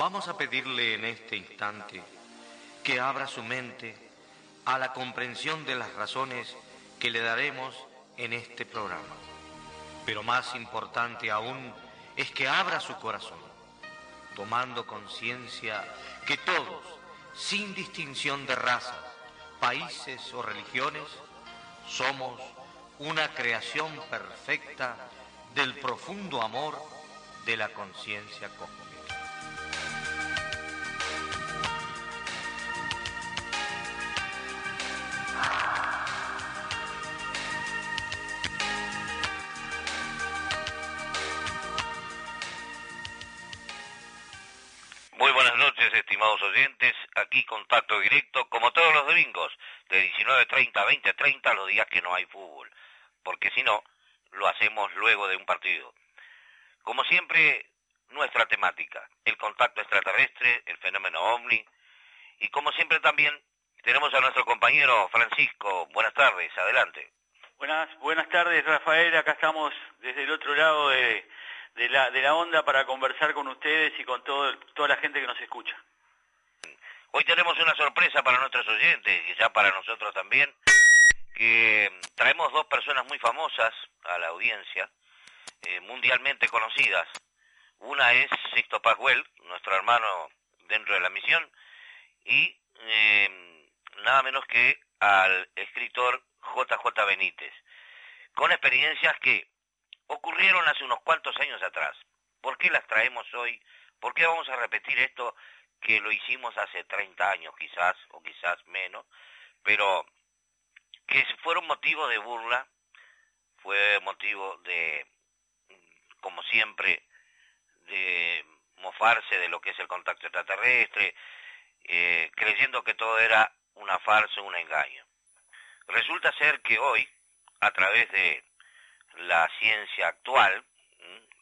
Vamos a pedirle en este instante que abra su mente a la comprensión de las razones que le daremos en este programa. Pero más importante aún es que abra su corazón, tomando conciencia que todos, sin distinción de razas, países o religiones, somos una creación perfecta del profundo amor de la conciencia cósmica. Aquí contacto directo, como todos los domingos, de 19.30 a 20.30, los días que no hay fútbol. Porque si no, lo hacemos luego de un partido. Como siempre, nuestra temática, el contacto extraterrestre, el fenómeno ovni. Y como siempre también, tenemos a nuestro compañero Francisco. Buenas tardes, adelante. Buenas, buenas tardes, Rafael. Acá estamos desde el otro lado de, de la, de la onda para conversar con ustedes y con todo, toda la gente que nos escucha. Hoy tenemos una sorpresa para nuestros oyentes y ya para nosotros también, que traemos dos personas muy famosas a la audiencia, eh, mundialmente conocidas. Una es Sixto Pascuel, nuestro hermano dentro de la misión, y eh, nada menos que al escritor JJ Benítez, con experiencias que ocurrieron hace unos cuantos años atrás. ¿Por qué las traemos hoy? ¿Por qué vamos a repetir esto que lo hicimos hace 30 años quizás, o quizás menos, pero que fueron motivo de burla, fue motivo de, como siempre, de mofarse de lo que es el contacto extraterrestre, eh, creyendo que todo era una farsa, un engaño. Resulta ser que hoy, a través de la ciencia actual,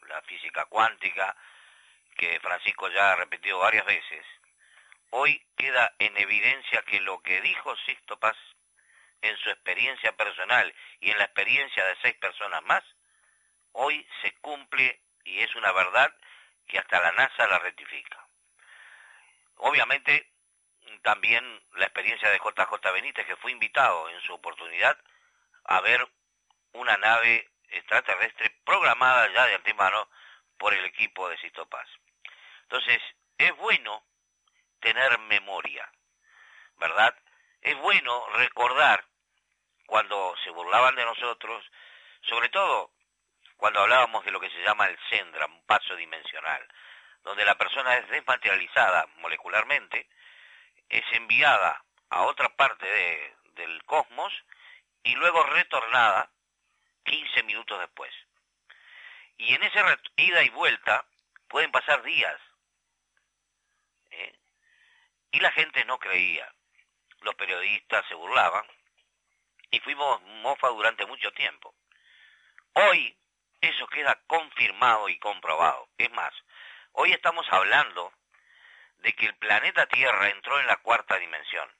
la física cuántica, que Francisco ya ha repetido varias veces, hoy queda en evidencia que lo que dijo Sixto Paz en su experiencia personal y en la experiencia de seis personas más, hoy se cumple y es una verdad que hasta la NASA la rectifica. Obviamente, también la experiencia de JJ Benítez, que fue invitado en su oportunidad a ver una nave extraterrestre programada ya de antemano por el equipo de Sisto Paz. Entonces, es bueno tener memoria, ¿verdad? Es bueno recordar cuando se burlaban de nosotros, sobre todo cuando hablábamos de lo que se llama el Sendra, un paso dimensional, donde la persona es desmaterializada molecularmente, es enviada a otra parte de, del cosmos y luego retornada 15 minutos después. Y en esa ida y vuelta pueden pasar días. Y la gente no creía. Los periodistas se burlaban y fuimos mofa durante mucho tiempo. Hoy eso queda confirmado y comprobado. Es más, hoy estamos hablando de que el planeta Tierra entró en la cuarta dimensión.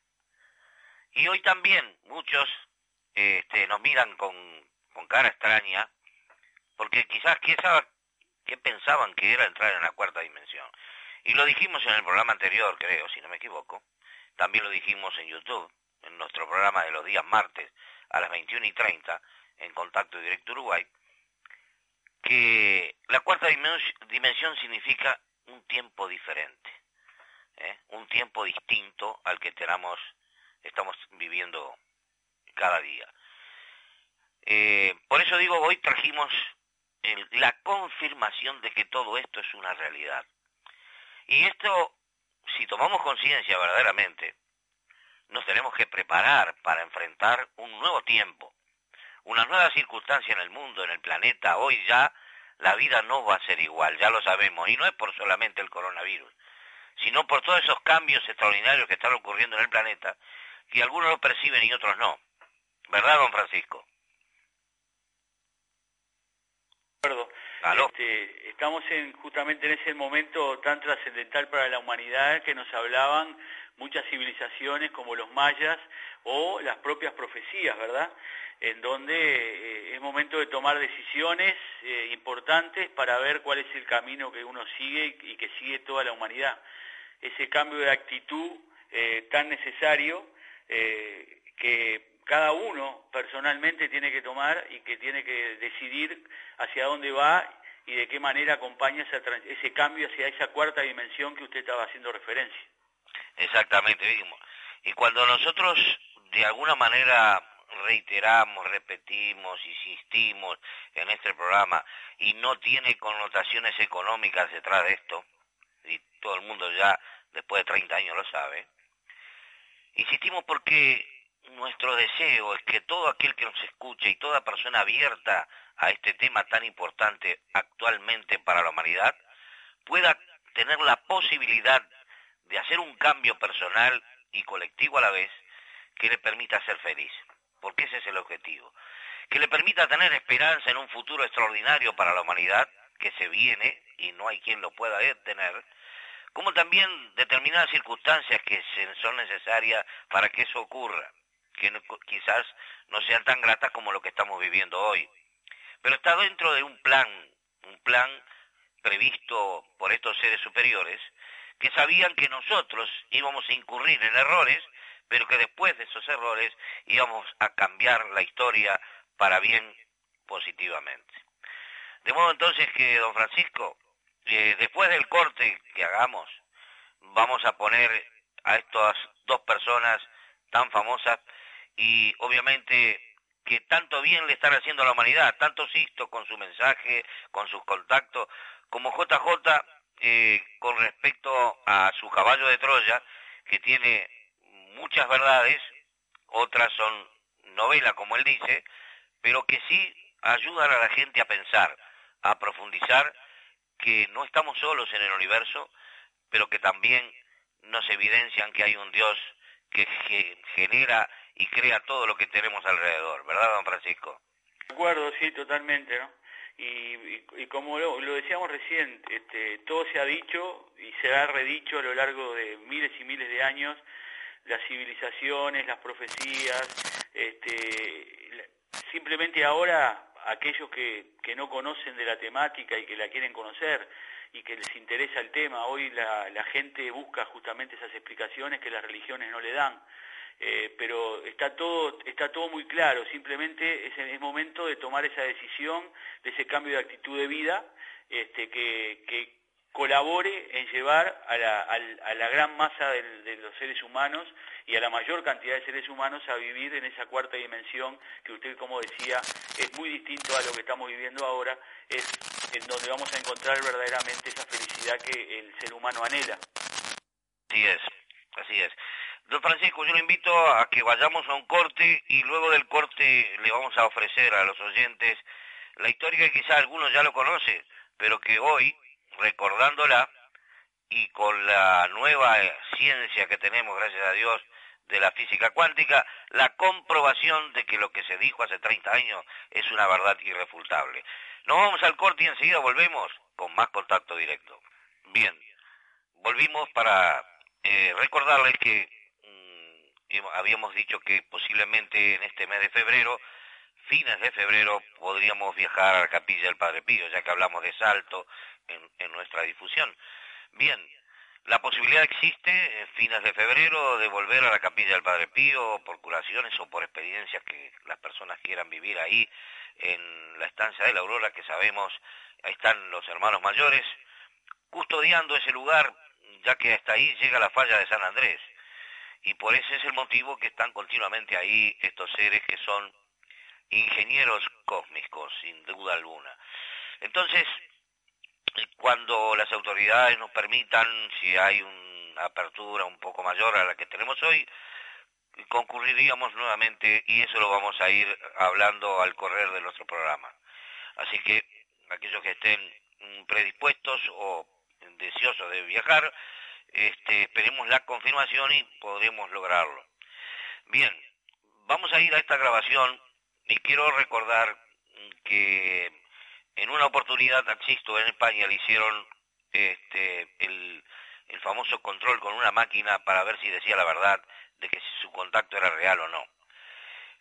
Y hoy también muchos este, nos miran con, cara extraña, porque quizás ¿quién pensaban que era entrar en la cuarta dimensión. Y lo dijimos en el programa anterior, creo, si no me equivoco. También lo dijimos en YouTube, en nuestro programa de los días martes a las 21 y 30, en Contacto Directo Uruguay, que la cuarta dimensión significa un tiempo diferente. ¿eh? un tiempo distinto al que tenemos, estamos viviendo cada día. Eh, por eso digo, hoy trajimos la confirmación de que todo esto es una realidad. Y esto, si tomamos conciencia verdaderamente, nos tenemos que preparar para enfrentar un nuevo tiempo, una nueva circunstancia en el mundo, en el planeta. Hoy ya la vida no va a ser igual, ya lo sabemos, y no es por solamente el coronavirus, sino por todos esos cambios extraordinarios que están ocurriendo en el planeta, que algunos lo perciben y otros no. ¿Verdad, don Francisco? Este, estamos en, justamente en ese momento tan trascendental para la humanidad que nos hablaban muchas civilizaciones como los mayas o las propias profecías, ¿verdad? en donde eh, es momento de tomar decisiones eh, importantes para ver cuál es el camino que uno sigue y, que sigue toda la humanidad. Ese cambio de actitud eh, tan necesario que cada uno personalmente tiene que tomar y que tiene que decidir hacia dónde va y de qué manera acompaña ese cambio hacia esa cuarta dimensión que usted estaba haciendo referencia. Exactamente, y cuando nosotros de alguna manera reiteramos, repetimos, insistimos en este programa y no tiene connotaciones económicas detrás de esto, y todo el mundo ya después de 30 años lo sabe, insistimos porque nuestro deseo es que todo aquel que nos escuche y toda persona abierta a este tema tan importante actualmente para la humanidad pueda tener la posibilidad de hacer un cambio personal y colectivo a la vez que le permita ser feliz porque ese es el objetivo, que le permita tener esperanza en un futuro extraordinario para la humanidad que se viene y no hay quien lo pueda detener, como también determinadas circunstancias que son necesarias para que eso ocurra, que quizás no sean tan gratas como lo que estamos viviendo hoy. Pero está dentro de un plan, un plan previsto por estos seres superiores, que sabían que nosotros íbamos a incurrir en errores pero que después de esos errores íbamos a cambiar la historia para bien positivamente. De modo entonces que, don Francisco, eh, después del corte que hagamos, vamos a poner a estas dos personas tan famosas y obviamente que tanto bien le están haciendo a la humanidad, tanto Sisto con su mensaje, con sus contactos, como JJ eh, con respecto a su caballo de Troya, que tiene muchas verdades, otras son novelas, como él dice, pero que sí ayudan a la gente a pensar, a profundizar, que no estamos solos en el universo, pero que también nos evidencian que hay un Dios que genera y crea todo lo que tenemos alrededor, ¿verdad, don Francisco? De acuerdo, sí, totalmente, ¿no? Y, como lo, lo, decíamos recién, este, todo se ha dicho y se ha redicho a lo largo de miles y miles de años las civilizaciones, las profecías, este, simplemente ahora aquellos que, que, no conocen de la temática y que la quieren conocer y que les interesa el tema, hoy la gente busca justamente esas explicaciones que las religiones no le dan. Eh, pero está todo, está todo muy claro, simplemente es momento de tomar esa decisión, de ese cambio de actitud de vida, este, que, colabore en llevar a la, a la gran masa de, los seres humanos y a la mayor cantidad de seres humanos a vivir en esa cuarta dimensión que usted, como decía, es muy distinto a lo que estamos viviendo ahora, es en donde vamos a encontrar verdaderamente esa felicidad que el ser humano anhela. Así es, así es. Don Francisco, yo le invito a que vayamos a un corte y luego del corte le vamos a ofrecer a los oyentes la historia que quizá algunos ya lo conocen, pero que hoy recordándola y con la nueva ciencia que tenemos, gracias a Dios, de la física cuántica, la comprobación de que lo que se dijo hace 30 años es una verdad irrefutable. Nos vamos al corte y enseguida volvemos con más contacto directo. Bien, volvimos para eh, recordarles que habíamos dicho que posiblemente en este mes de febrero, fines de febrero, podríamos viajar a la capilla del Padre Pío, ya que hablamos de Salto, en, nuestra difusión. Bien, la posibilidad existe en fines de febrero de volver a la capilla del Padre Pío por curaciones o por experiencias que las personas quieran vivir ahí en la estancia de la Aurora, que sabemos ahí están los hermanos mayores, custodiando ese lugar, ya que hasta ahí llega la falla de San Andrés. Y por ese es el motivo que están continuamente ahí estos seres que son ingenieros cósmicos, sin duda alguna. Entonces, cuando las autoridades nos permitan, si hay una apertura un poco mayor a la que tenemos hoy, concurriríamos nuevamente y eso lo vamos a ir hablando al correr de nuestro programa. Así que aquellos que estén predispuestos o deseosos de viajar, este, esperemos la confirmación y podremos lograrlo. Bien, vamos a ir a esta grabación y quiero recordar que en una oportunidad taxisto en España le hicieron este, el, famoso control con una máquina para ver si decía la verdad de que su contacto era real o no.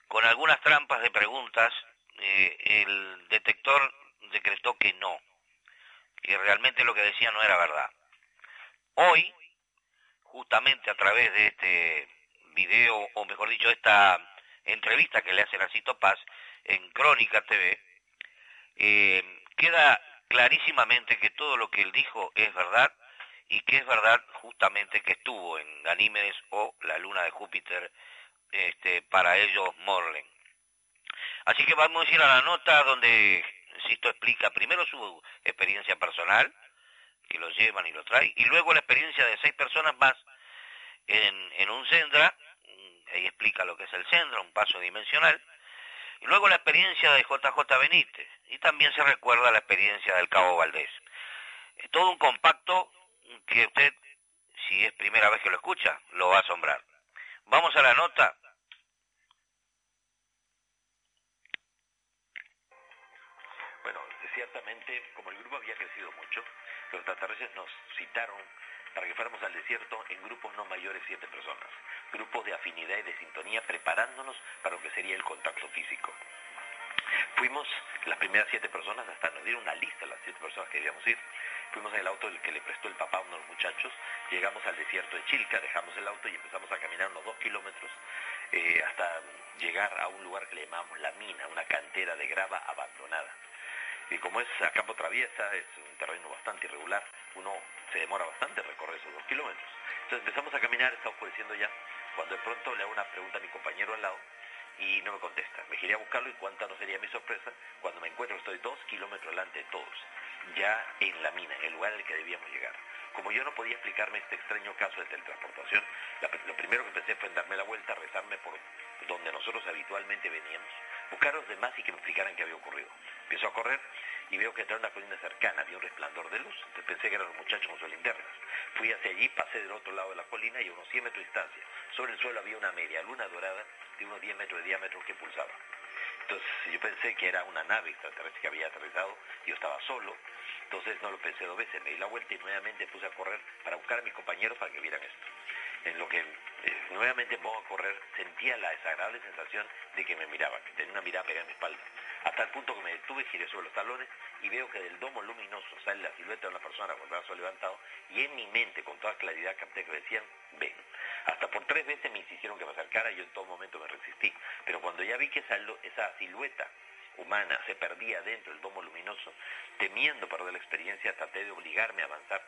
con algunas trampas de preguntas, eh, el detector decretó que no, que realmente lo que decía no era verdad. Hoy, justamente a través de este video, o mejor dicho, esta entrevista que le hacen a Cito Paz en Crónica TV, eh, queda clarísimamente que todo lo que él dijo es verdad y que es verdad justamente que estuvo en Ganímedes o la luna de Júpiter, este, para ellos Morlen. Así que vamos a ir a la nota donde Sisto explica primero su experiencia personal, que lo llevan y lo traen, y luego la experiencia de seis personas más en, en un Sendra, ahí explica lo que es el Sendra, un paso dimensional, y luego la experiencia de JJ Benítez, y también se recuerda la experiencia del Cabo Valdés. Todo un compacto que usted, si es primera vez que lo escucha, lo va a asombrar. Vamos a la nota. Bueno, ciertamente, como el grupo había crecido mucho, los extraterrestres nos citaron para que fuéramos al desierto en grupos no mayores de siete personas, grupos de afinidad y de sintonía, preparándonos para lo que sería el contacto físico. Fuimos las primeras siete personas, hasta nos dieron una lista de las siete personas que debíamos ir. Fuimos en el auto que le prestó el papá a unos muchachos, llegamos al desierto de Chilca, dejamos el auto y empezamos a caminar unos dos kilómetros eh, hasta llegar a un lugar que le llamamos La Mina, una cantera de grava abandonada. Y como es a campo traviesa, es un terreno bastante irregular, uno se demora bastante recorrer esos dos kilómetros. Entonces empezamos a caminar, está oscureciendo ya, cuando de pronto le hago una pregunta a mi compañero al lado y no me contesta. Me giré a buscarlo y cuánta no sería mi sorpresa cuando me encuentro estoy dos kilómetros delante de todos, ya en la mina, en el lugar al que debíamos llegar. Como yo no podía explicarme este extraño caso de teletransportación, lo primero que pensé fue en darme la vuelta, rezarme por donde nosotros habitualmente veníamos, buscar a los demás y que me explicaran qué había ocurrido. Empiezo a correr y veo que detrás de una colina cercana había un resplandor de luz. Entonces pensé que eran los muchachos con sus linternas. Fui hacia allí, pasé del otro lado de la colina y a unos 100 metros de distancia. Sobre el suelo había una media luna dorada de unos 10 metros de diámetro que pulsaba. Entonces yo pensé que era una nave extraterrestre que había aterrizado, yo estaba solo, entonces no lo pensé dos veces, me di la vuelta y nuevamente puse a correr para buscar a mis compañeros para que vieran esto. En lo que eh, nuevamente pongo a correr, sentía la desagradable sensación de que me miraban, que tenía una mirada pegada en mi espalda. Hasta el punto que me detuve, giré sobre los talones y veo que del domo luminoso sale la silueta de una persona con el brazo levantado y en mi mente con toda claridad capté que decían, ven. Hasta por tres veces me insistieron que me acercara y yo en todo momento me resistí. Pero cuando ya vi que esa silueta humana se perdía dentro del domo luminoso, temiendo perder la experiencia, traté de obligarme a avanzar.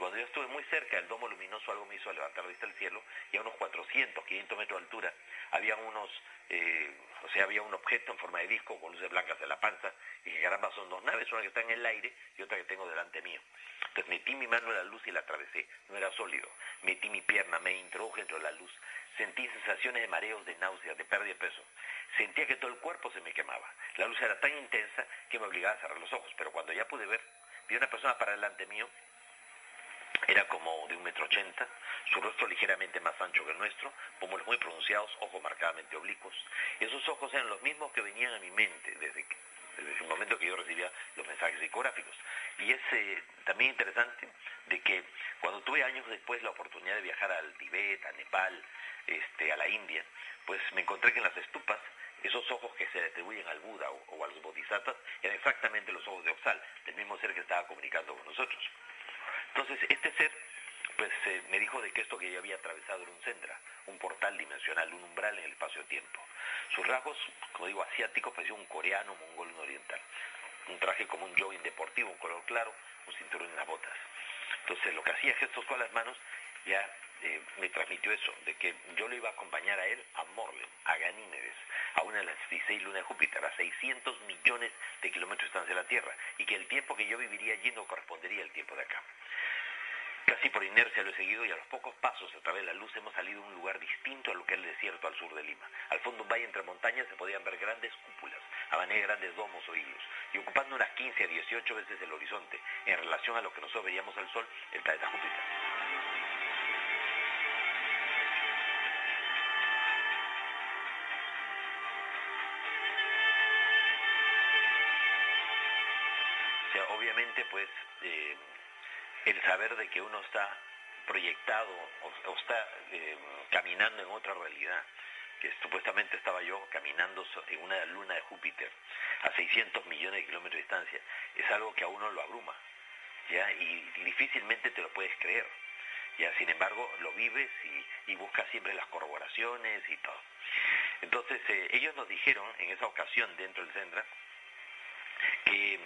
Cuando yo estuve muy cerca del domo luminoso, algo me hizo levantar vista al cielo, y a unos 400, 500 metros de altura, había unos, eh, o sea, había un objeto en forma de disco con luces blancas en la panza, y que caramba, son dos naves, una que está en el aire y otra que tengo delante mío. Entonces metí mi mano en la luz y la atravesé, no era sólido. Metí mi pierna, me introduje dentro de la luz, sentí sensaciones de mareos, de náuseas, de pérdida de peso. Sentía que todo el cuerpo se me quemaba. La luz era tan intensa que me obligaba a cerrar los ojos, pero cuando ya pude ver, vi una persona para delante mío, era como de un metro ochenta, su rostro ligeramente más ancho que el nuestro, pómulos muy pronunciados, ojos marcadamente oblicuos. Esos ojos eran los mismos que venían a mi mente desde, el momento que yo recibía los mensajes psicográficos. Y es eh, también interesante de que cuando tuve años después la oportunidad de viajar al Tibet, a Nepal, este, a la India, pues me encontré que en las estupas esos ojos que se atribuyen al Buda o, a los bodhisattvas eran exactamente los ojos de Oxal, del mismo ser que estaba comunicando con nosotros. Entonces, este ser pues eh, me dijo de que esto que yo había atravesado era un sendra, un portal dimensional, un umbral en el espacio-tiempo. Sus rasgos, como digo, asiáticos, parecía un coreano, mongol, un oriental. Un traje como un jogging deportivo, un color claro, un cinturón en las botas. Entonces, lo que hacía gestos con las manos ya eh, me transmitió eso, de que yo lo iba a acompañar a él a Morlen, a Ganímedes, a una de las 16 lunas de Júpiter, a 600 millones de kilómetros de distancia de la Tierra, y que el tiempo que yo viviría allí no correspondería al tiempo de acá. Casi por inercia lo he seguido y a los pocos pasos a través de la luz hemos salido a un lugar distinto a lo que es el desierto al sur de Lima. Al fondo un valle entre montañas se podían ver grandes cúpulas, a de grandes domos o hilos, y ocupando unas 15 a 18 veces el horizonte en relación a lo que nosotros veíamos al Sol, el planeta Júpiter. Pues eh, el saber de que uno está proyectado o, está eh, caminando en otra realidad, que supuestamente estaba yo caminando en una luna de Júpiter a 600 millones de kilómetros de distancia, es algo que a uno lo abruma, ¿ya? Y, difícilmente te lo puedes creer. ¿ya? Sin embargo, lo vives y, y buscas siempre las corroboraciones y todo. Entonces, eh, ellos nos dijeron en esa ocasión dentro del Sendra que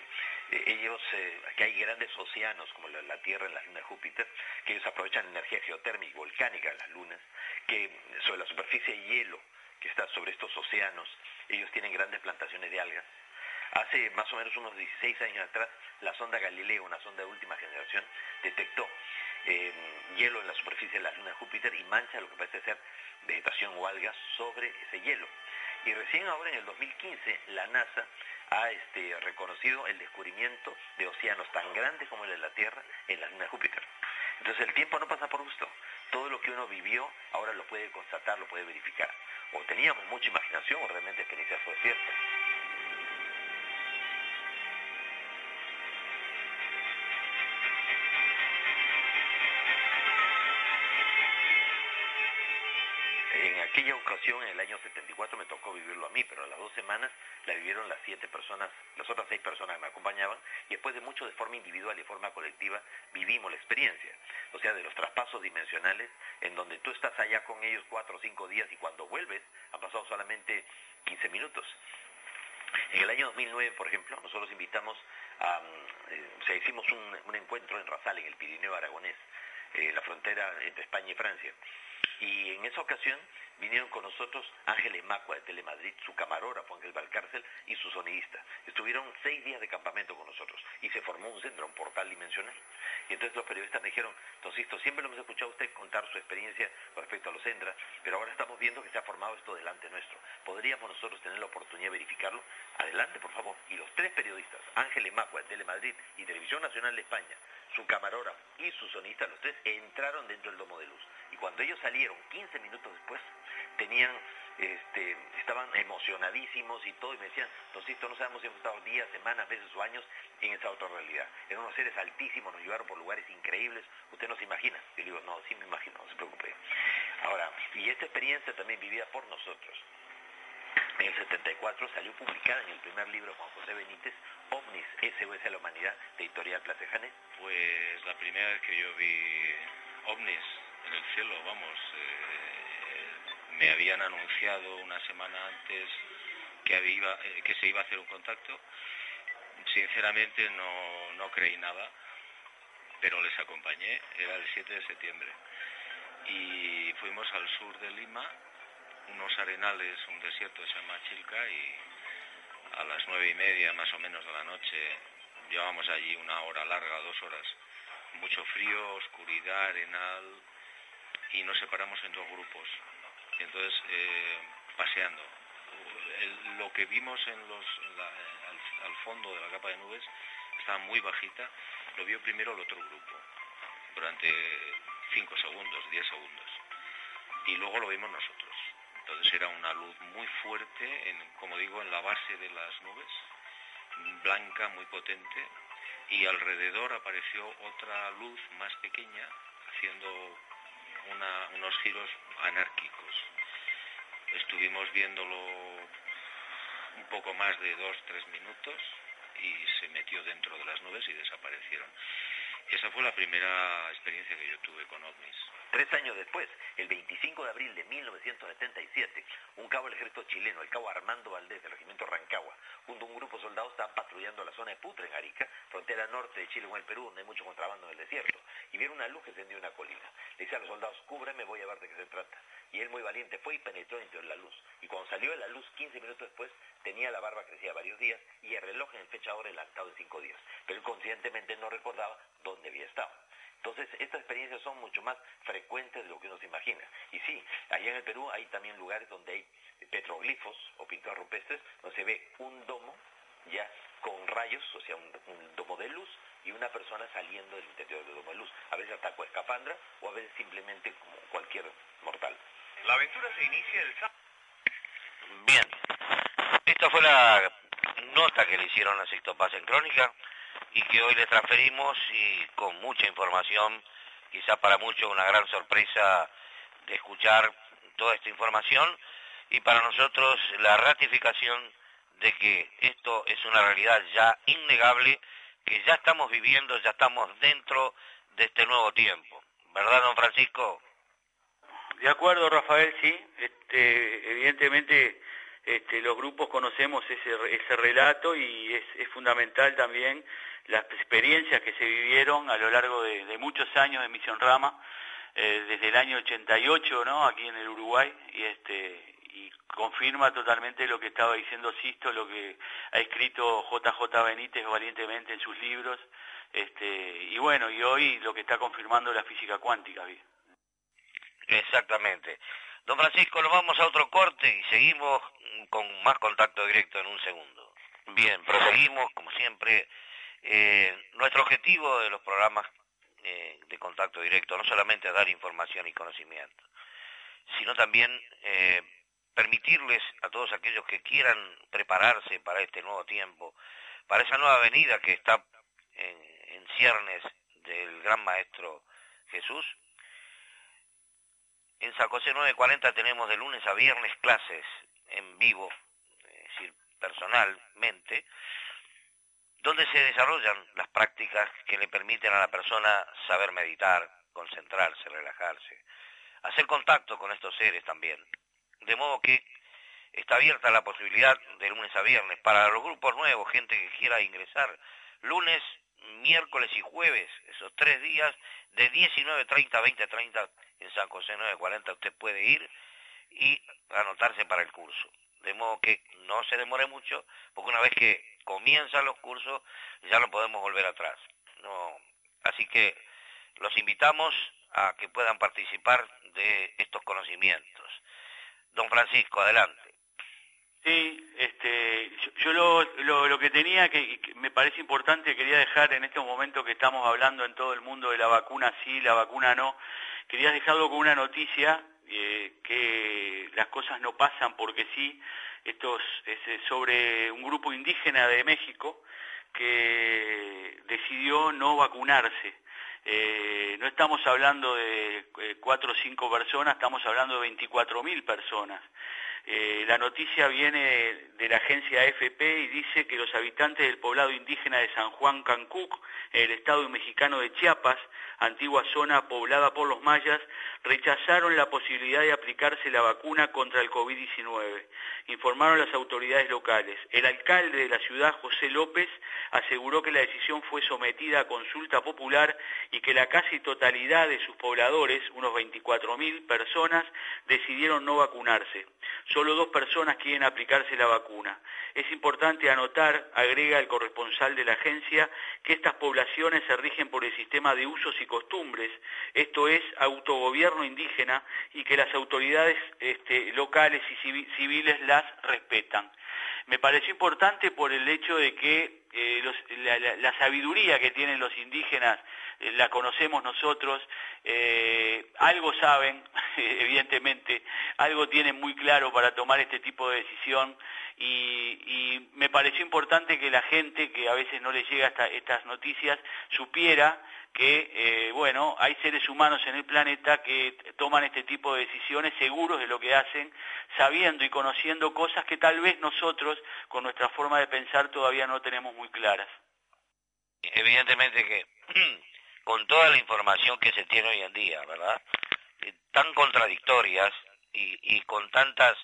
ellos, eh, que hay grandes océanos como la, Tierra en la luna de Júpiter, que ellos aprovechan energía geotérmica y volcánica en las lunas, que sobre la superficie de hielo que está sobre estos océanos, ellos tienen grandes plantaciones de algas. Hace más o menos unos 16 años atrás, la sonda Galileo, una sonda de última generación, detectó eh, hielo en la superficie de la luna de Júpiter y mancha lo que parece ser vegetación o algas sobre ese hielo. Y recién ahora en el 2015 la NASA ha este, reconocido el descubrimiento de océanos tan grandes como el de la Tierra en la luna de Júpiter. Entonces el tiempo no pasa por gusto. Todo lo que uno vivió ahora lo puede constatar, lo puede verificar. O teníamos mucha imaginación o realmente experiencia fue cierta. Aquella ocasión, en el año 74, me tocó vivirlo a mí, pero a las dos semanas la vivieron las siete personas, las otras seis personas que me acompañaban, y después de mucho de forma individual y de forma colectiva vivimos la experiencia. O sea, de los traspasos dimensionales, en donde tú estás allá con ellos cuatro o cinco días y cuando vuelves han pasado solamente 15 minutos. En el año 2009, por ejemplo, nosotros invitamos a, eh, o sea, hicimos un, encuentro en Rasal, en el Pirineo Aragonés, eh, la frontera entre España y Francia. Y en esa ocasión vinieron con nosotros Ángel Emacua de Telemadrid, su camarógrafo Ángel Valcárcel y su sonidista. Estuvieron seis días de campamento con nosotros y se formó un centro, un portal dimensional. Y entonces los periodistas me dijeron, Toncisto, siempre lo hemos escuchado usted contar su experiencia respecto a los Endra, pero ahora estamos viendo que se ha formado esto delante nuestro. ¿Podríamos nosotros tener la oportunidad de verificarlo? Adelante, por favor. Y los tres periodistas, Ángel Emacua de Telemadrid y Televisión Nacional de España, su camarógrafo y su sonista, los tres entraron dentro del domo de luz. Y cuando ellos salieron 15 minutos después, tenían, este, estaban emocionadísimos y todo, y me decían, esto no sabemos si hemos estado días, semanas, meses o años en esa otra realidad. Eran unos seres altísimos, nos llevaron por lugares increíbles, usted no se imagina. Y le digo, no, sí me imagino, no se preocupe. Ahora, y esta experiencia también vivida por nosotros. En el 74 salió publicada en el primer libro Juan José Benítez, OVNIS, SOS a la Humanidad, de Editorial Placejanet. Pues la primera vez que yo vi OVNIS en el cielo, vamos, eh, me habían anunciado una semana antes eh, que se iba a hacer un contacto. Sinceramente no, no creí nada, pero les acompañé, era el 7 de septiembre. Y fuimos al sur de Lima, unos arenales, un desierto se llama Chilca, y a las nueve y media más o menos de la noche llevamos allí una hora larga, dos horas. Mucho frío, oscuridad, arenal, y nos separamos en dos grupos. Entonces, eh, paseando. lo que vimos en los, al, fondo de la capa de nubes estaba muy bajita, lo vio primero el otro grupo, durante 5 segundos, 10 segundos. Y luego lo vimos nosotros. Entonces era una luz muy fuerte, como digo, en la base de las nubes, blanca, muy potente, y alrededor apareció otra luz más pequeña, haciendo unos giros anárquicos. Estuvimos viéndolo un poco más de dos, tres minutos y se metió dentro de las nubes y desaparecieron. Esa fue la primera experiencia que yo tuve con ovnis. Tres años después, el 25 de abril de 1977, un cabo del ejército chileno, el cabo Armando Valdés del regimiento Rancagua, junto a un grupo de soldados estaban patrullando la zona de Putre, en Arica, frontera norte de Chile con el Perú, donde hay mucho contrabando en el desierto, y vieron una luz que encendió una colina. Le decía a los soldados, cúbreme, voy a ver de qué se trata. Y él muy valiente fue y penetró dentro de la luz. Y cuando salió de la luz, 15 minutos después, tenía la barba crecida varios días y el reloj en el fecha ahora adelantado de cinco días. Pero él conscientemente no recordaba dónde había estado. Entonces, estas experiencias son mucho más frecuentes de lo que uno se imagina. Y sí, allá en el Perú hay también lugares donde hay petroglifos o pinturas rupestres, donde se ve un domo ya con rayos, o sea, un, domo de luz y una persona saliendo del interior del domo de luz. A veces ataco a escafandra o a veces simplemente como cualquier mortal. La aventura se inicia el sábado. Bien, esta fue la nota que le hicieron a Sexto Paz en Crónica y que hoy le transferimos y con mucha información, quizá para muchos una gran sorpresa de escuchar toda esta información y para nosotros la ratificación de que esto es una realidad ya innegable, que ya estamos viviendo, ya estamos dentro de este nuevo tiempo. ¿Verdad, don Francisco? De acuerdo, Rafael, sí. Este, evidentemente este, los grupos conocemos ese relato y es, fundamental también las experiencias que se vivieron a lo largo de, muchos años de Misión Rama, eh, desde el año 88, ¿no? Aquí en el Uruguay, y este y confirma totalmente lo que estaba diciendo Sisto, lo que ha escrito JJ Benítez valientemente en sus libros, este, y bueno, y hoy lo que está confirmando la física cuántica. Exactamente. Don Francisco, nos vamos a otro corte y seguimos con más contacto directo en un segundo. Bien, proseguimos, como siempre. Eh, nuestro objetivo de los programas eh, de contacto directo no solamente es dar información y conocimiento, sino también eh, permitirles a todos aquellos que quieran prepararse para este nuevo tiempo, para esa nueva venida que está en, ciernes del gran maestro Jesús. En San José 940 tenemos de lunes a viernes clases en vivo, es decir, personalmente, donde se desarrollan las prácticas que le permiten a la persona saber meditar, concentrarse, relajarse, hacer contacto con estos seres también. De modo que está abierta la posibilidad de lunes a viernes para los grupos nuevos, gente que quiera ingresar. Lunes, miércoles y jueves, esos tres días, de 19.30 a 20.30 en San José 940 usted puede ir y anotarse para el curso. De modo que no se demore mucho, porque una vez que comienzan los cursos ya no podemos volver atrás. No, así que los invitamos a que puedan participar de estos conocimientos. Don Francisco, adelante. Sí, este, yo, lo, lo, que tenía que, me parece importante, quería dejar en este momento que estamos hablando en todo el mundo de la vacuna sí, la vacuna no, quería dejarlo con una noticia eh, que las cosas no pasan porque sí, esto es, eh, sobre un grupo indígena de México que decidió no vacunarse. Eh, no estamos hablando de cuatro o cinco personas, estamos hablando de 24.000 personas. Eh, la noticia viene de la agencia AFP y dice que los habitantes del poblado indígena de San Juan Cancuc, en el estado mexicano de Chiapas, antigua zona poblada por los mayas, rechazaron la posibilidad de aplicarse la vacuna contra el COVID-19, informaron las autoridades locales. El alcalde de la ciudad, José López, aseguró que la decisión fue sometida a consulta popular y que la casi totalidad de sus pobladores, unos 24.000 personas, decidieron no vacunarse. Solo dos personas quieren aplicarse la vacuna. Es importante anotar, agrega el corresponsal de la agencia, que estas poblaciones se rigen por el sistema de usos y costumbres, esto es autogobierno indígena, y que las autoridades este, locales y civiles las respetan. Me pareció importante por el hecho de que eh, la, sabiduría que tienen los indígenas eh, la conocemos nosotros, eh, algo saben, evidentemente, algo tienen muy claro para tomar este tipo de decisión y, me pareció importante que la gente que a veces no le llega hasta estas noticias supiera que, eh, bueno, hay seres humanos en el planeta que toman este tipo de decisiones seguros de lo que hacen, sabiendo y conociendo cosas que tal vez nosotros, con nuestra forma de pensar, todavía no tenemos muy claras. Evidentemente que con toda la información que se tiene hoy en día, ¿verdad? Eh, tan contradictorias y, con tantas,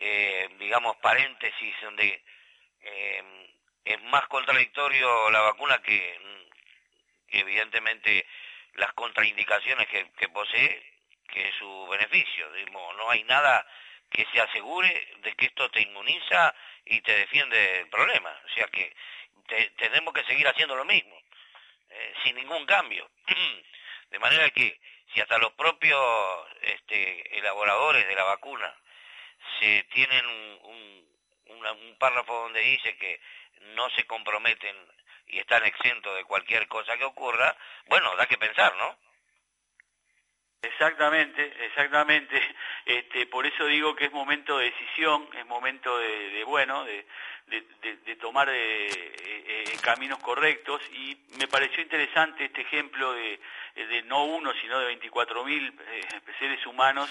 eh, digamos, paréntesis donde es más contradictorio la vacuna que evidentemente las contraindicaciones que, posee que su beneficio. no hay nada que se asegure de que esto te inmuniza y te defiende del problema. O sea que tenemos que seguir haciendo lo mismo, eh, sin ningún cambio. De manera que si hasta los propios este, elaboradores de la vacuna se tienen un, un párrafo donde dice que no se comprometen y están exentos de cualquier cosa que ocurra, bueno, da que pensar, ¿no? Exactamente, exactamente. Este, por eso digo que es momento de decisión, es momento de, bueno, de, tomar eh, eh, caminos correctos. Y me pareció interesante este ejemplo de, no uno, sino de 24.000 mil eh, seres humanos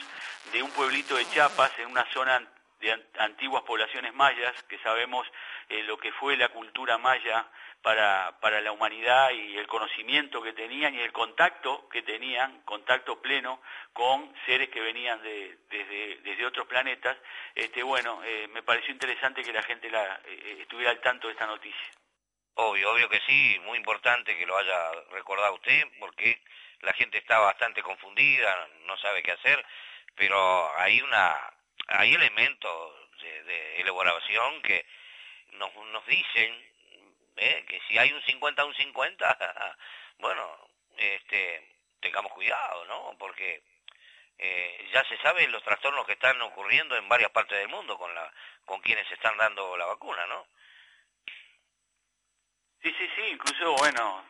de un pueblito de Chiapas, en una zona de antiguas poblaciones mayas, que sabemos eh, lo que fue la cultura maya para, para la humanidad y el conocimiento que tenían y el contacto que tenían, contacto pleno con seres que venían de, desde, desde otros planetas, este, bueno, eh, me pareció interesante que la gente eh, estuviera al tanto de esta noticia. Obvio, obvio que sí, muy importante que lo haya recordado usted, porque la gente está bastante confundida, no sabe qué hacer, pero hay una hay elementos de, elaboración que nos, nos dicen ¿eh? que si hay un 50 un 50, bueno, este, tengamos cuidado, ¿no? Porque eh, ya se sabe los trastornos que están ocurriendo en varias partes del mundo con la con quienes están dando la vacuna, ¿no? Sí, sí, sí, incluso, bueno,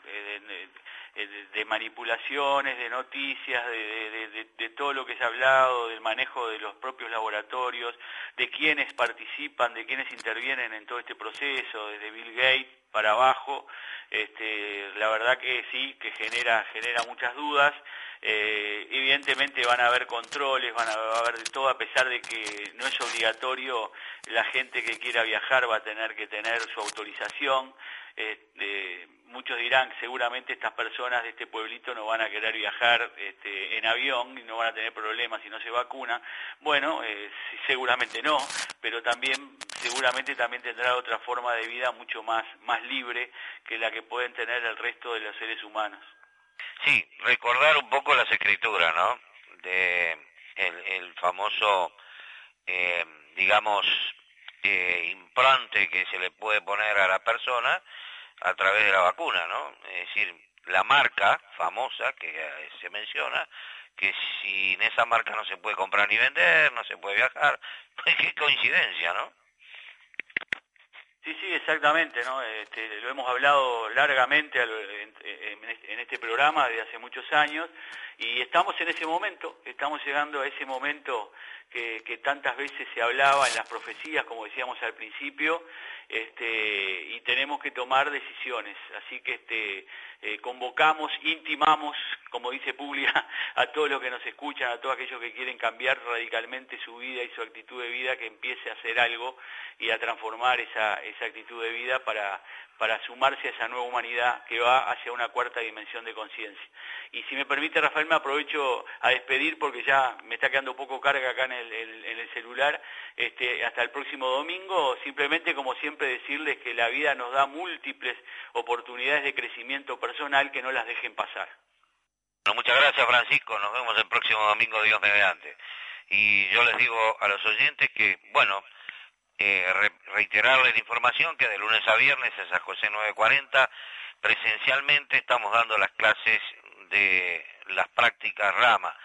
de, manipulaciones, de noticias, de, todo lo que se ha hablado, del manejo de los propios laboratorios, de quienes participan, de quienes intervienen en todo este proceso, desde Bill Gates para abajo, este, la verdad que sí, que genera, genera muchas dudas. Eh, evidentemente van a haber controles, van a haber de todo, a pesar de que no es obligatorio, la gente que quiera viajar va a tener que tener su autorización. Este, muchos dirán, seguramente estas personas de este pueblito no van a querer viajar este, en avión y no van a tener problemas si no se vacuna. Bueno, eh, seguramente no, pero también seguramente también tendrá otra forma de vida mucho más, más libre que la que pueden tener el resto de los seres humanos. Sí, recordar un poco las escrituras, ¿no? De el, famoso, eh, digamos, eh, implante que se le puede poner a la persona a través de la vacuna, ¿no? Es decir, la marca famosa que se menciona, que sin esa marca no se puede comprar ni vender, no se puede viajar, qué coincidencia, ¿no? Sí, sí, exactamente, ¿no? Este, lo hemos hablado largamente en este programa desde hace muchos años y estamos en ese momento, estamos llegando a ese momento que tantas veces se hablaba en las profecías, como decíamos al principio, este, y tenemos que tomar decisiones. Así que este, eh, convocamos, intimamos, como dice Puglia, a todos los que nos escuchan, a todos aquellos que quieren cambiar radicalmente su vida y su actitud de vida, que empiece a hacer algo y a transformar esa, esa actitud de vida para, para sumarse a esa nueva humanidad que va hacia una cuarta dimensión de conciencia. Y si me permite, Rafael, me aprovecho a despedir porque ya me está quedando poco carga acá en el, celular. Este, hasta el próximo domingo, simplemente como siempre decirles que la vida nos da múltiples oportunidades de crecimiento personal que no las dejen pasar. Bueno, muchas gracias Francisco, nos vemos el próximo domingo, Dios mediante. Y yo les digo a los oyentes que, bueno, eh, reiterarles la información que de lunes a viernes en San José 940 presencialmente estamos dando las clases de las prácticas rama.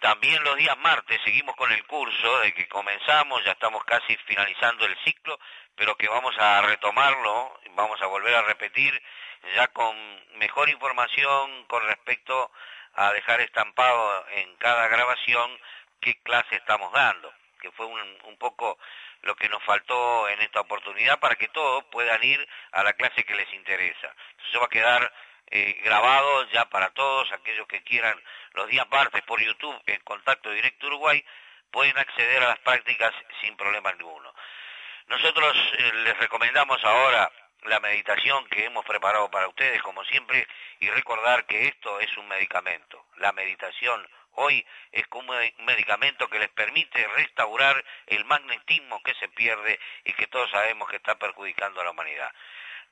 También los días martes seguimos con el curso de que comenzamos, ya estamos casi finalizando el ciclo, pero que vamos a retomarlo, vamos a volver a repetir ya con mejor información con respecto a dejar estampado en cada grabación qué clase estamos dando, que fue un, poco lo que nos faltó en esta oportunidad para que todos puedan ir a la clase que les interesa. Eso va a quedar eh, grabado ya para todos aquellos que quieran los días martes por YouTube en Contacto Directo Uruguay, pueden acceder a las prácticas sin problema ninguno. Nosotros eh, les recomendamos ahora la meditación que hemos preparado para ustedes, como siempre, y recordar que esto es un medicamento. La meditación hoy es como un medicamento que les permite restaurar el magnetismo que se pierde y que todos sabemos que está perjudicando a la humanidad.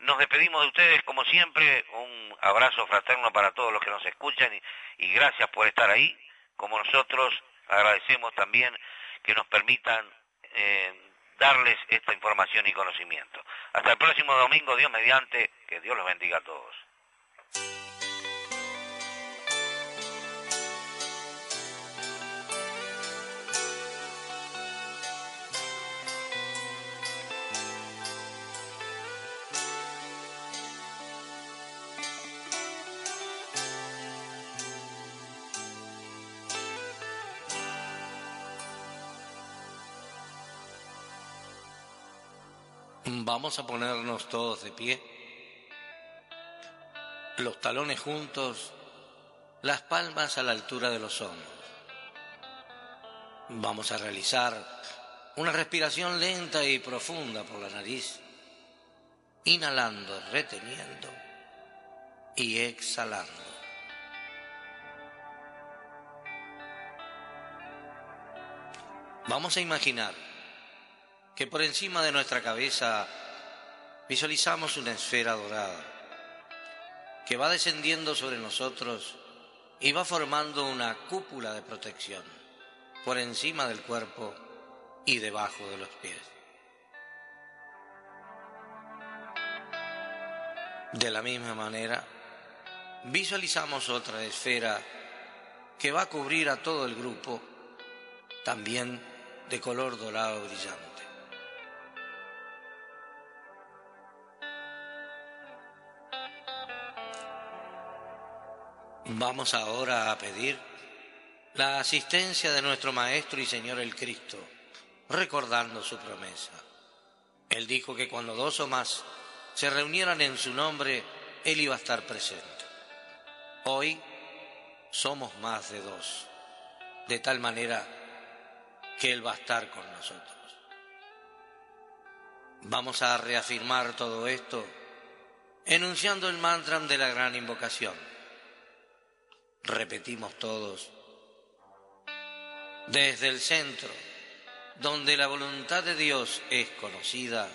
Nos despedimos de ustedes, como siempre, un abrazo fraterno para todos los que nos escuchan y, gracias por estar ahí. Como nosotros agradecemos también que nos permitan eh, darles esta información y conocimiento. Hasta el próximo domingo, Dios mediante, que Dios los bendiga a todos. Vamos a ponernos todos de pie, los talones juntos, las palmas a la altura de los hombros. Vamos a realizar una respiración lenta y profunda por la nariz, inhalando, reteniendo y exhalando. Vamos a imaginar que por encima de nuestra cabeza visualizamos una esfera dorada que va descendiendo sobre nosotros y va formando una cúpula de protección por encima del cuerpo y debajo de los pies. De la misma manera, visualizamos otra esfera que va a cubrir a todo el grupo, también de color dorado brillante. Vamos ahora a pedir la asistencia de nuestro Maestro y Señor el Cristo, recordando su promesa. Él dijo que cuando dos o más se reunieran en su nombre, Él iba a estar presente. Hoy somos más de dos, de tal manera que Él va a estar con nosotros. Vamos a reafirmar todo esto enunciando el mantra de la gran invocación. Repetimos todos, desde el centro, donde la voluntad de Dios es conocida,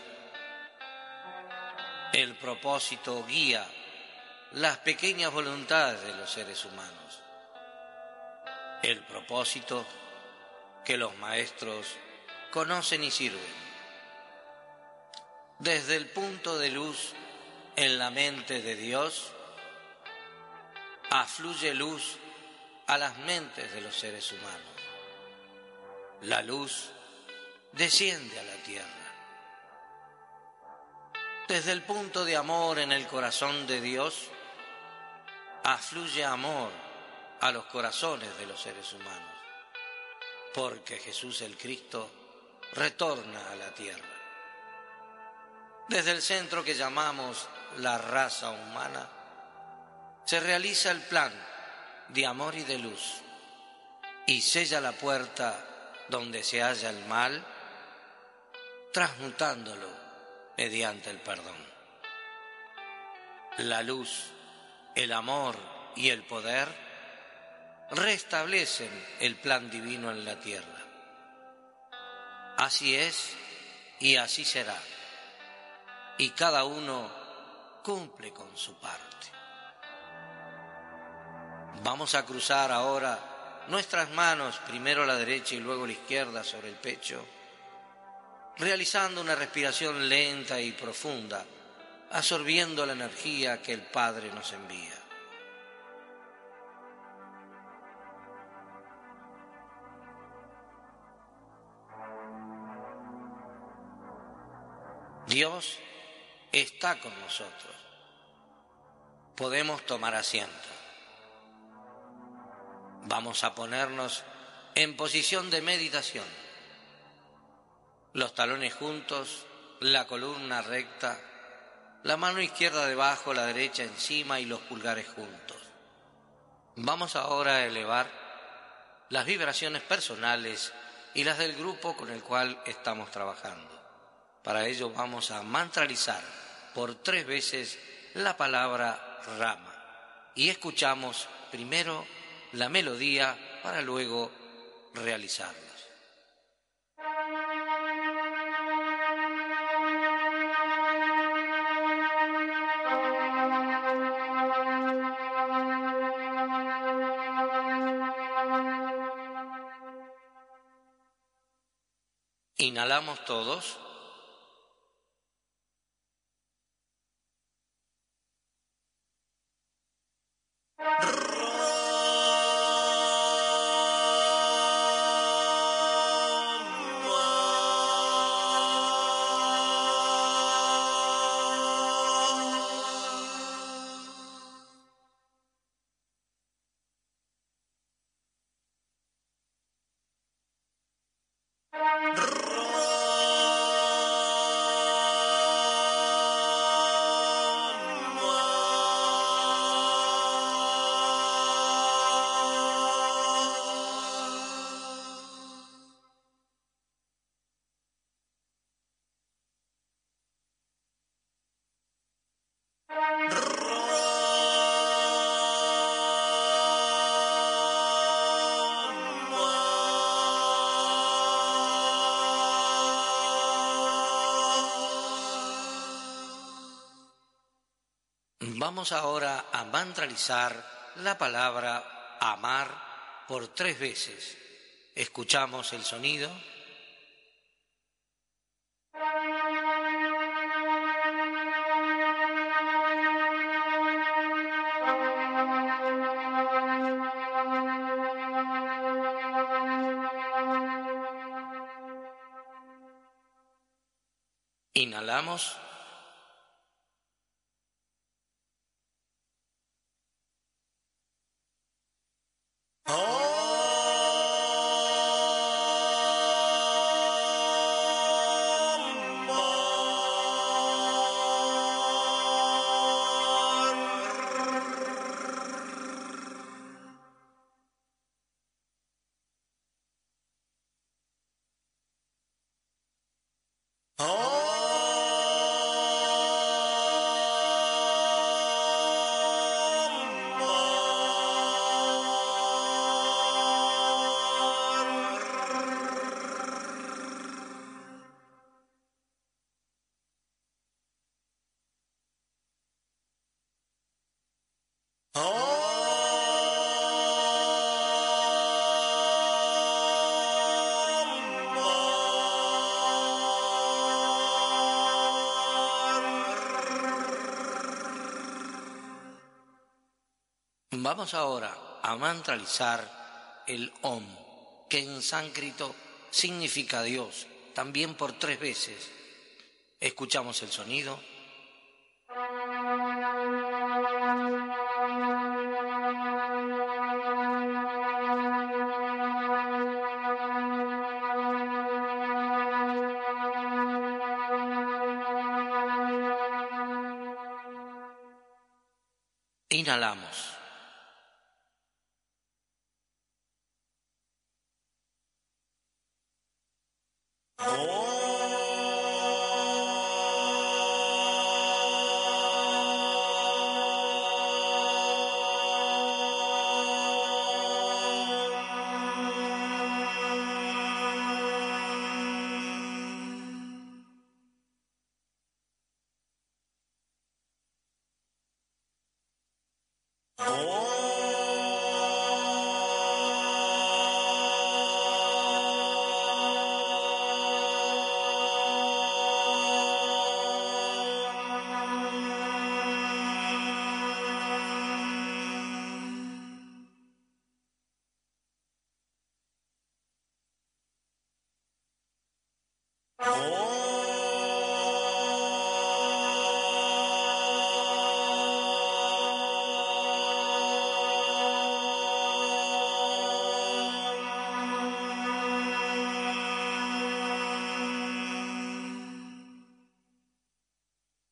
el propósito guía las pequeñas voluntades de los seres humanos. El propósito que los maestros conocen y sirven. Desde el punto de luz en la mente de Dios, afluye luz a las mentes de los seres humanos. La luz desciende a la tierra. Desde el punto de amor en el corazón de Dios, afluye amor a los corazones de los seres humanos, porque Jesús el Cristo retorna a la tierra. Desde el centro que llamamos la raza humana, se realiza el plan de amor y de luz y sella la puerta donde se halla el mal, transmutándolo mediante el perdón. La luz, el amor y el poder restablecen el plan divino en la tierra. Así es y así será. Y cada uno cumple con su parte. Vamos a cruzar ahora nuestras manos, primero la derecha y luego la izquierda sobre el pecho, realizando una respiración lenta y profunda, absorbiendo la energía que el Padre nos envía. Dios está con nosotros. Podemos tomar asiento. Vamos a ponernos en posición de meditación. Los talones juntos, la columna recta, la mano izquierda debajo, la derecha encima y los pulgares juntos. Vamos ahora a elevar las vibraciones personales y las del grupo con el cual estamos trabajando. Para ello vamos a mantralizar por tres veces la palabra rama y escuchamos primero la melodía para luego realizarlos. Inhalamos todos. Vamos ahora a mantralizar la palabra amar por tres veces. Escuchamos el sonido. Vamos ahora a mantralizar el Om, que en sánscrito significa Dios, también por tres veces. Escuchamos el sonido.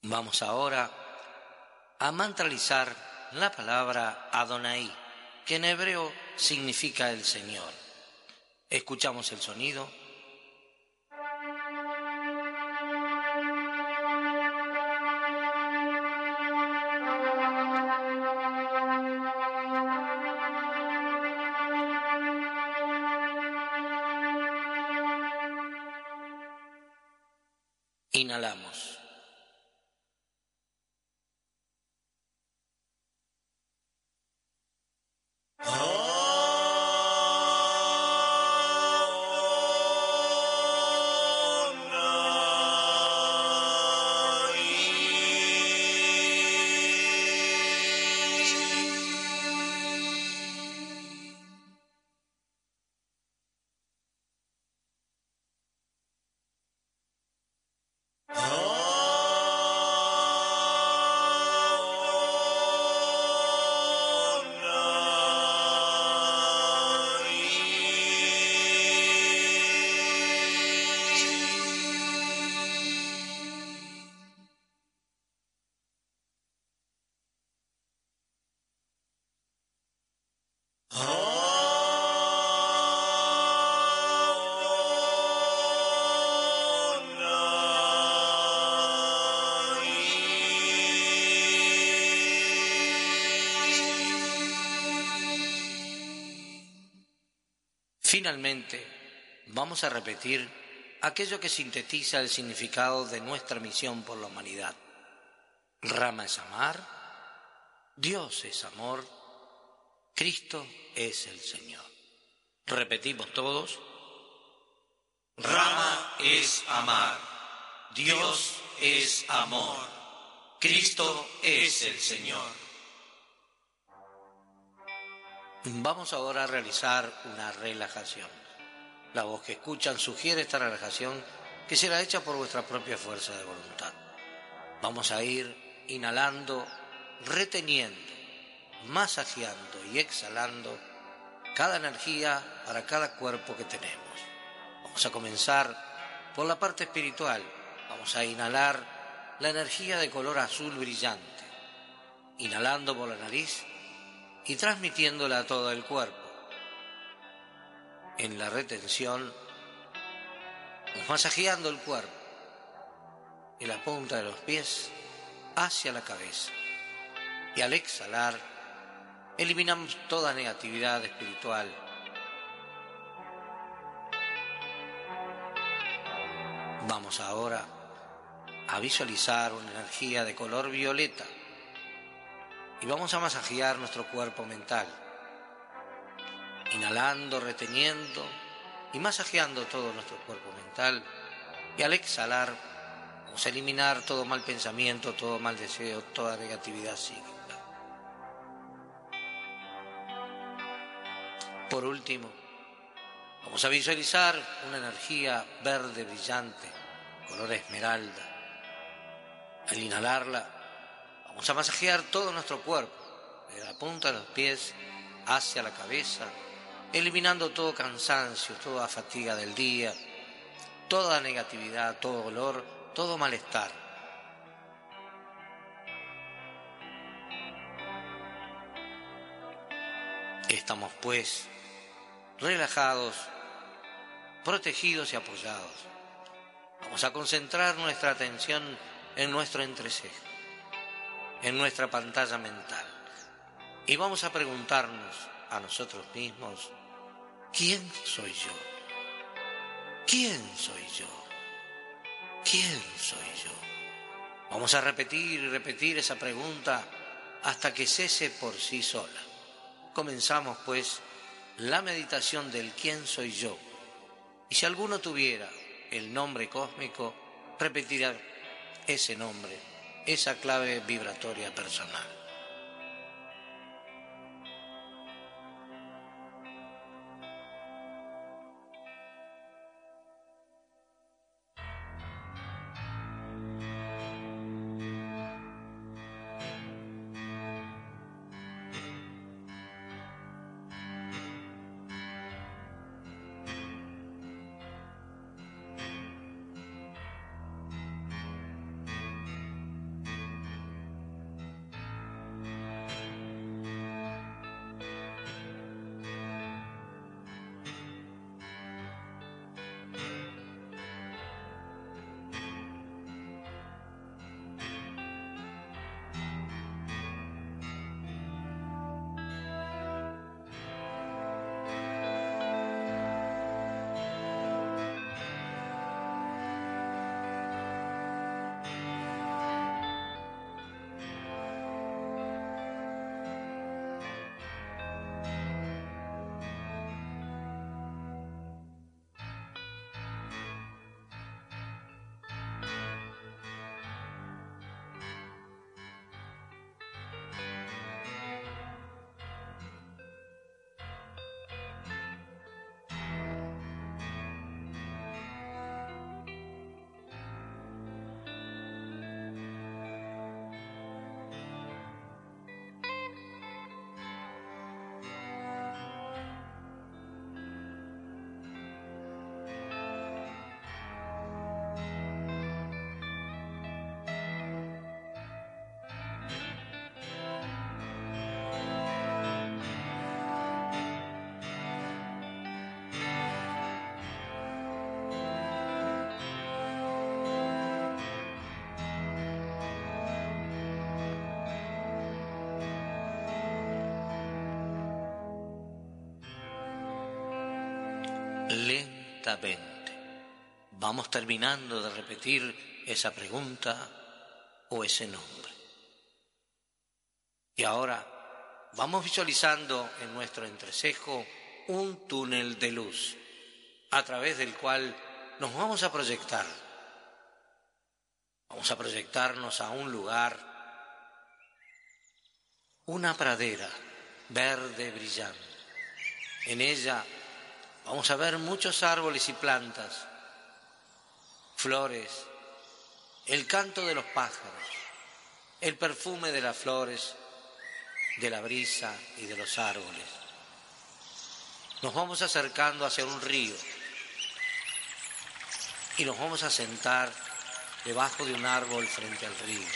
Vamos ahora a mantralizar la palabra Adonai, que en hebreo significa el Señor. Escuchamos el sonido. Finalmente, vamos a repetir aquello que sintetiza el significado de nuestra misión por la humanidad. Rama es amar, Dios es amor, Cristo es el Señor. Repetimos todos. Rama es amar, Dios es amor, Cristo es el Señor. Vamos ahora a realizar una relajación. La voz que escuchan sugiere esta relajación que será hecha por vuestra propia fuerza de voluntad. Vamos a ir inhalando, reteniendo, masajeando y exhalando cada energía para cada cuerpo que tenemos. Vamos a comenzar por la parte espiritual. Vamos a inhalar la energía de color azul brillante, inhalando por la nariz y transmitiéndola a todo el cuerpo. En la retención, masajeando el cuerpo y la punta de los pies hacia la cabeza. Y al exhalar, eliminamos toda negatividad espiritual. Vamos ahora a visualizar una energía de color violeta y vamos a masajear nuestro cuerpo mental, inhalando, reteniendo y masajeando todo nuestro cuerpo mental y al exhalar vamos a eliminar todo mal pensamiento, todo mal deseo, toda negatividad psíquica. Por último, vamos a visualizar una energía verde brillante, color esmeralda. Al inhalarla, vamos a masajear todo nuestro cuerpo, desde la punta de los pies hacia la cabeza, eliminando todo cansancio, toda fatiga del día, toda negatividad, todo dolor, todo malestar. Estamos pues relajados, protegidos y apoyados. Vamos a concentrar nuestra atención en nuestro entrecejo, en nuestra pantalla mental. Y vamos a preguntarnos a nosotros mismos, ¿quién soy yo? ¿Quién soy yo? ¿Quién soy yo? Vamos a repetir y repetir esa pregunta hasta que cese por sí sola. Comenzamos pues la meditación del quién soy yo. Y si alguno tuviera el nombre cósmico, repetirá ese nombre, esa clave vibratoria personal. Vamos terminando de repetir esa pregunta o ese nombre. Y ahora vamos visualizando en nuestro entrecejo un túnel de luz a través del cual nos vamos a proyectar. Vamos a proyectarnos a un lugar, una pradera verde brillante. En ella vamos a ver muchos árboles y plantas, flores, el canto de los pájaros, el perfume de las flores, de la brisa y de los árboles. Nos vamos acercando hacia un río y nos vamos a sentar debajo de un árbol frente al río.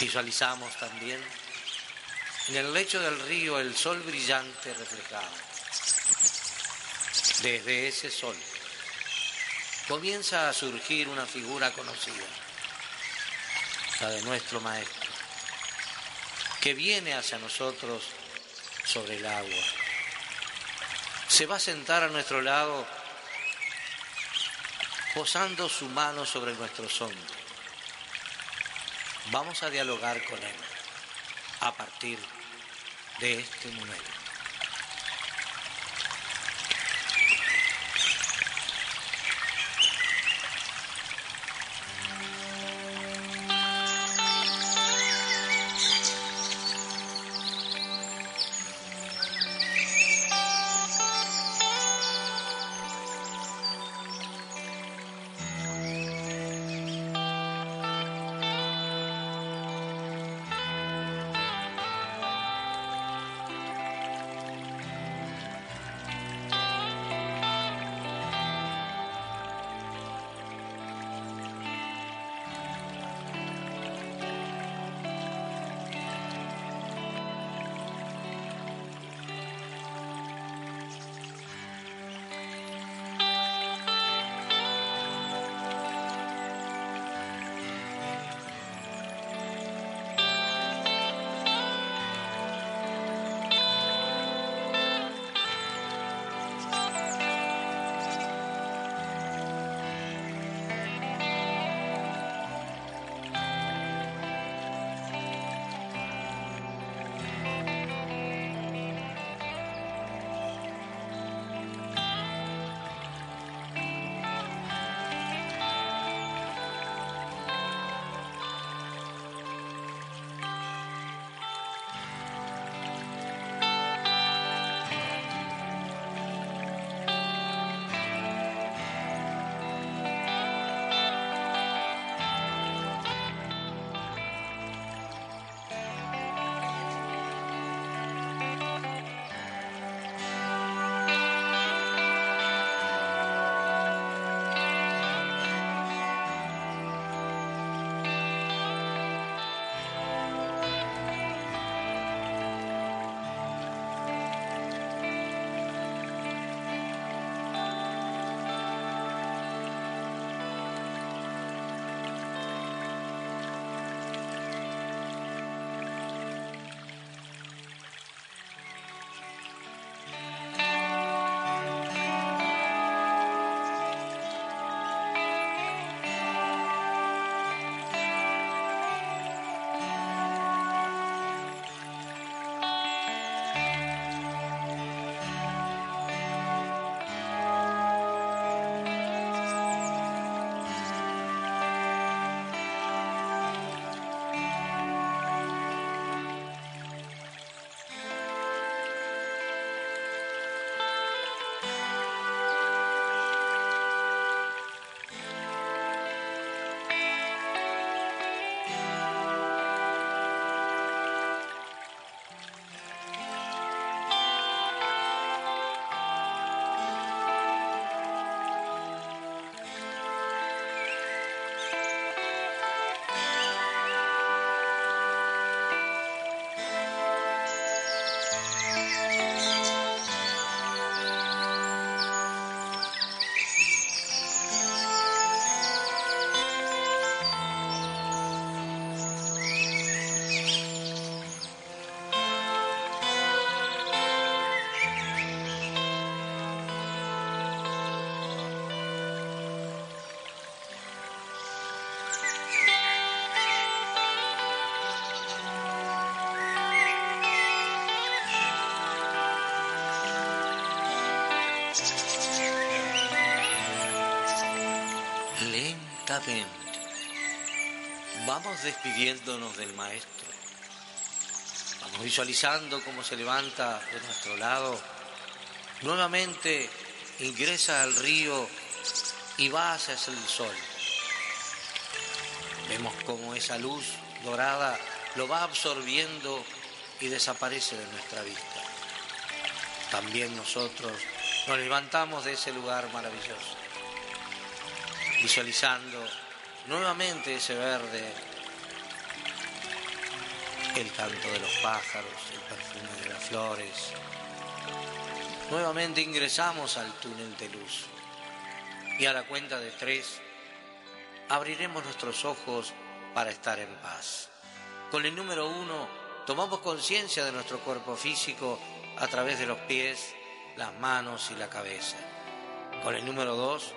Visualizamos también en el lecho del río el sol brillante reflejado. Desde ese sol comienza a surgir una figura conocida, la de nuestro Maestro, que viene hacia nosotros sobre el agua. Se va a sentar a nuestro lado posando su mano sobre nuestros hombros. Vamos a dialogar con Él a partir de este momento. Despidiéndonos del Maestro. Vamos visualizando cómo se levanta de nuestro lado. Nuevamente ingresa al río y va hacia el sol. Vemos cómo esa luz dorada lo va absorbiendo y desaparece de nuestra vista. También nosotros nos levantamos de ese lugar maravilloso, visualizando nuevamente ese verde, el canto de los pájaros, el perfume de las flores. Nuevamente ingresamos al túnel de luz y a la cuenta de tres abriremos nuestros ojos para estar en paz. Con el número uno tomamos conciencia de nuestro cuerpo físico a través de los pies, las manos y la cabeza. Con el número dos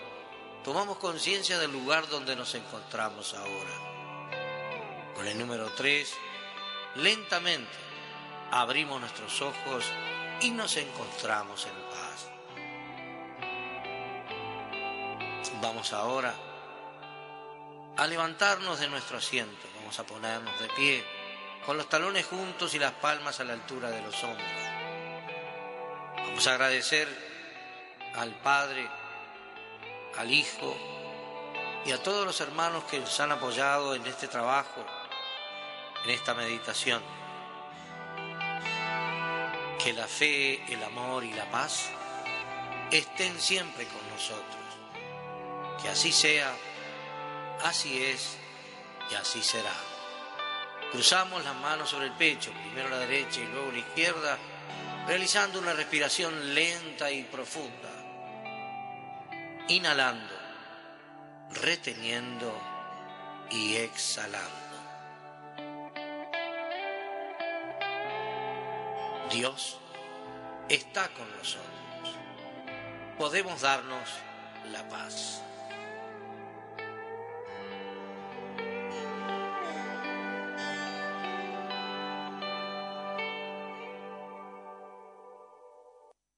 tomamos conciencia del lugar donde nos encontramos ahora. Con el número tres, lentamente abrimos nuestros ojos y nos encontramos en paz. Vamos ahora a levantarnos de nuestro asiento, vamos a ponernos de pie, con los talones juntos y las palmas a la altura de los hombros. Vamos a agradecer al Padre, al Hijo y a todos los hermanos que nos han apoyado en este trabajo, en esta meditación. Que la fe, el amor y la paz estén siempre con nosotros. Que así sea, así es y así será. Cruzamos las manos sobre el pecho, primero la derecha y luego la izquierda, realizando una respiración lenta y profunda. Inhalando, reteniendo y exhalando. Dios está con nosotros. Podemos darnos la paz.